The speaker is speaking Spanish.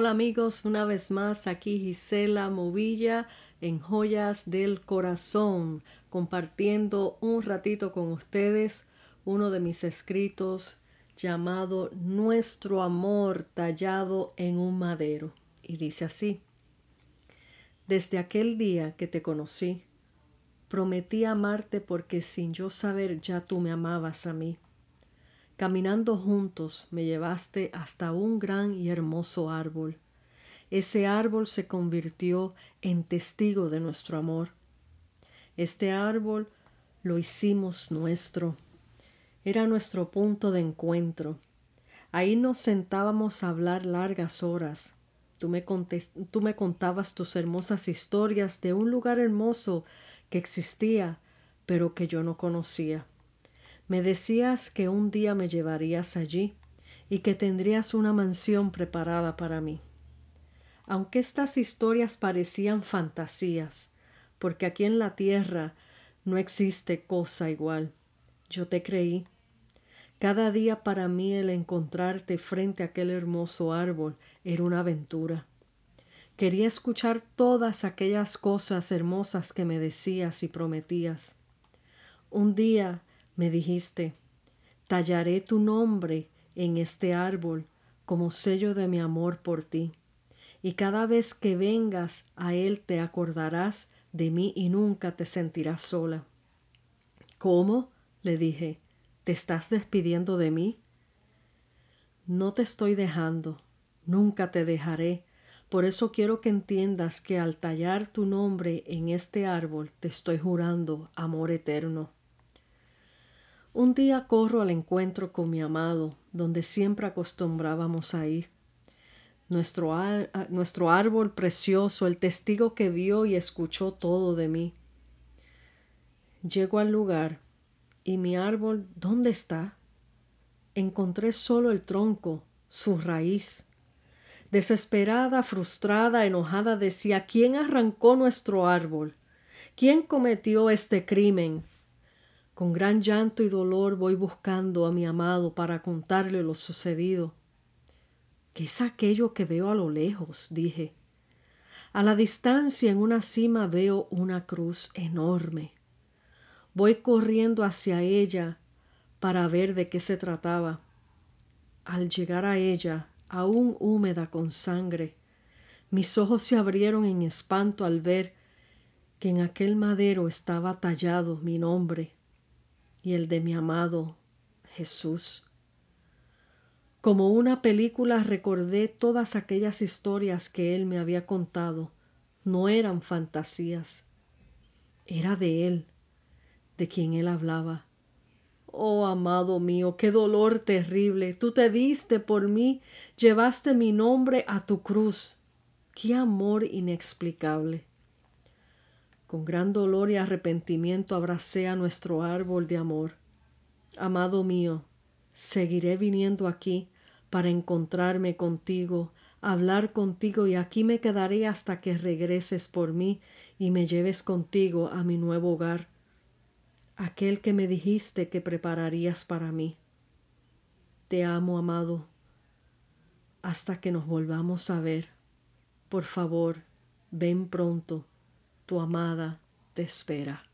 Hola amigos, una vez más aquí Gisela Movilla en Joyas del Corazón, compartiendo un ratito con ustedes uno de mis escritos llamado Nuestro amor tallado en un madero. Y dice así, Desde aquel día que te conocí, prometí amarte porque sin yo saber ya tú me amabas a mí Caminando juntos me llevaste hasta un gran y hermoso árbol. Ese árbol se convirtió en testigo de nuestro amor. Este árbol lo hicimos nuestro. Era nuestro punto de encuentro. Ahí nos sentábamos a hablar largas horas. Tú me, contabas tus hermosas historias de un lugar hermoso que existía, pero que yo no conocía. Me decías que un día me llevarías allí y que tendrías una mansión preparada para mí. Aunque estas historias parecían fantasías, porque aquí en la tierra no existe cosa igual, yo te creí. Cada día para mí el encontrarte frente a aquel hermoso árbol era una aventura. Quería escuchar todas aquellas cosas hermosas que me decías y prometías. Un día me dijiste, tallaré tu nombre en este árbol como sello de mi amor por ti, y cada vez que vengas a él te acordarás de mí y nunca te sentirás sola. ¿Cómo? le dije, ¿te estás despidiendo de mí? No te estoy dejando, nunca te dejaré, por eso quiero que entiendas que al tallar tu nombre en este árbol te estoy jurando amor eterno. Un día corro al encuentro con mi amado, donde siempre acostumbrábamos a ir. Nuestro, nuestro árbol precioso, el testigo que vio y escuchó todo de mí. Llego al lugar y mi árbol, ¿dónde está? Encontré solo el tronco, su raíz. Desesperada, frustrada, enojada, decía ¿Quién arrancó nuestro árbol? ¿Quién cometió este crimen? Con gran llanto y dolor voy buscando a mi amado para contarle lo sucedido. ¿Qué es aquello que veo a lo lejos? dije. A la distancia en una cima veo una cruz enorme. Voy corriendo hacia ella para ver de qué se trataba. Al llegar a ella, aún húmeda con sangre, mis ojos se abrieron en espanto al ver que en aquel madero estaba tallado mi nombre y el de mi amado Jesús. Como una película recordé todas aquellas historias que él me había contado. No eran fantasías. Era de él, de quien él hablaba. Oh, amado mío, qué dolor terrible. Tú te diste por mí, llevaste mi nombre a tu cruz. Qué amor inexplicable. Con gran dolor y arrepentimiento abracé a nuestro árbol de amor. Amado mío, seguiré viniendo aquí para encontrarme contigo, hablar contigo y aquí me quedaré hasta que regreses por mí y me lleves contigo a mi nuevo hogar, aquel que me dijiste que prepararías para mí. Te amo, amado, hasta que nos volvamos a ver. Por favor, ven pronto tu amada te espera.